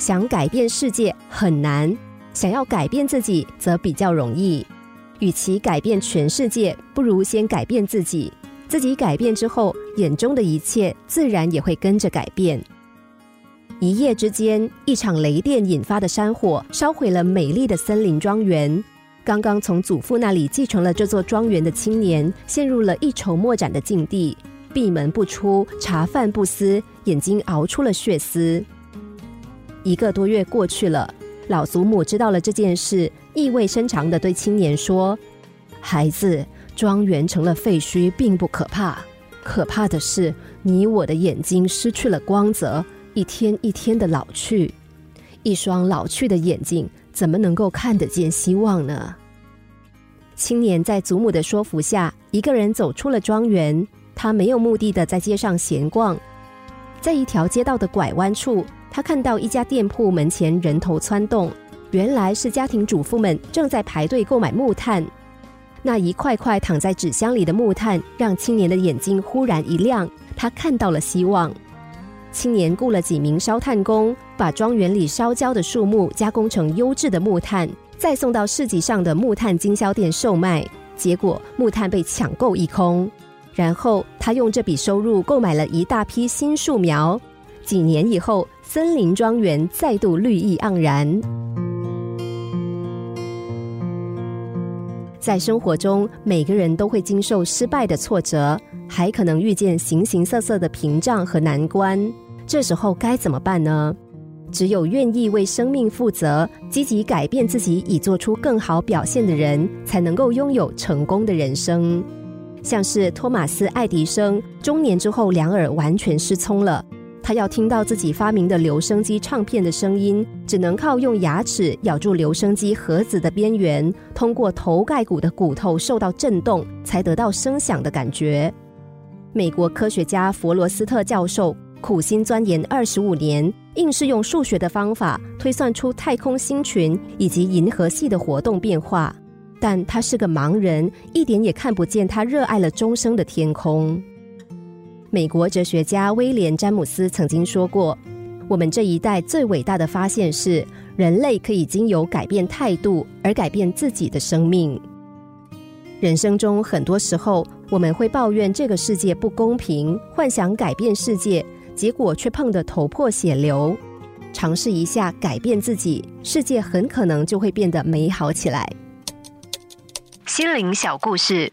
想改变世界很难，想要改变自己则比较容易。与其改变全世界，不如先改变自己。自己改变之后，眼中的一切自然也会跟着改变。一夜之间，一场雷电引发的山火烧毁了美丽的森林庄园。刚刚从祖父那里继承了这座庄园的青年，陷入了一筹莫展的境地，闭门不出，茶饭不思，眼睛熬出了血丝。一个多月过去了，老祖母知道了这件事，意味深长的对青年说：“孩子，庄园成了废墟并不可怕，可怕的是你我的眼睛失去了光泽，一天一天的老去。一双老去的眼睛，怎么能够看得见希望呢？”青年在祖母的说服下，一个人走出了庄园。他没有目的的在街上闲逛，在一条街道的拐弯处。他看到一家店铺门前人头窜动，原来是家庭主妇们正在排队购买木炭。那一块块躺在纸箱里的木炭，让青年的眼睛忽然一亮，他看到了希望。青年雇了几名烧炭工，把庄园里烧焦的树木加工成优质的木炭，再送到市集上的木炭经销店售卖。结果木炭被抢购一空，然后他用这笔收入购买了一大批新树苗。几年以后。森林庄园再度绿意盎然。在生活中，每个人都会经受失败的挫折，还可能遇见形形色色的屏障和难关。这时候该怎么办呢？只有愿意为生命负责、积极改变自己，以做出更好表现的人，才能够拥有成功的人生。像是托马斯·爱迪生，中年之后两耳完全失聪了。他要听到自己发明的留声机唱片的声音，只能靠用牙齿咬住留声机盒子的边缘，通过头盖骨的骨头受到震动，才得到声响的感觉。美国科学家弗罗斯特教授苦心钻研二十五年，硬是用数学的方法推算出太空星群以及银河系的活动变化，但他是个盲人，一点也看不见他热爱了终生的天空。美国哲学家威廉·詹姆斯曾经说过：“我们这一代最伟大的发现是，人类可以经由改变态度而改变自己的生命。”人生中很多时候，我们会抱怨这个世界不公平，幻想改变世界，结果却碰得头破血流。尝试一下改变自己，世界很可能就会变得美好起来。心灵小故事。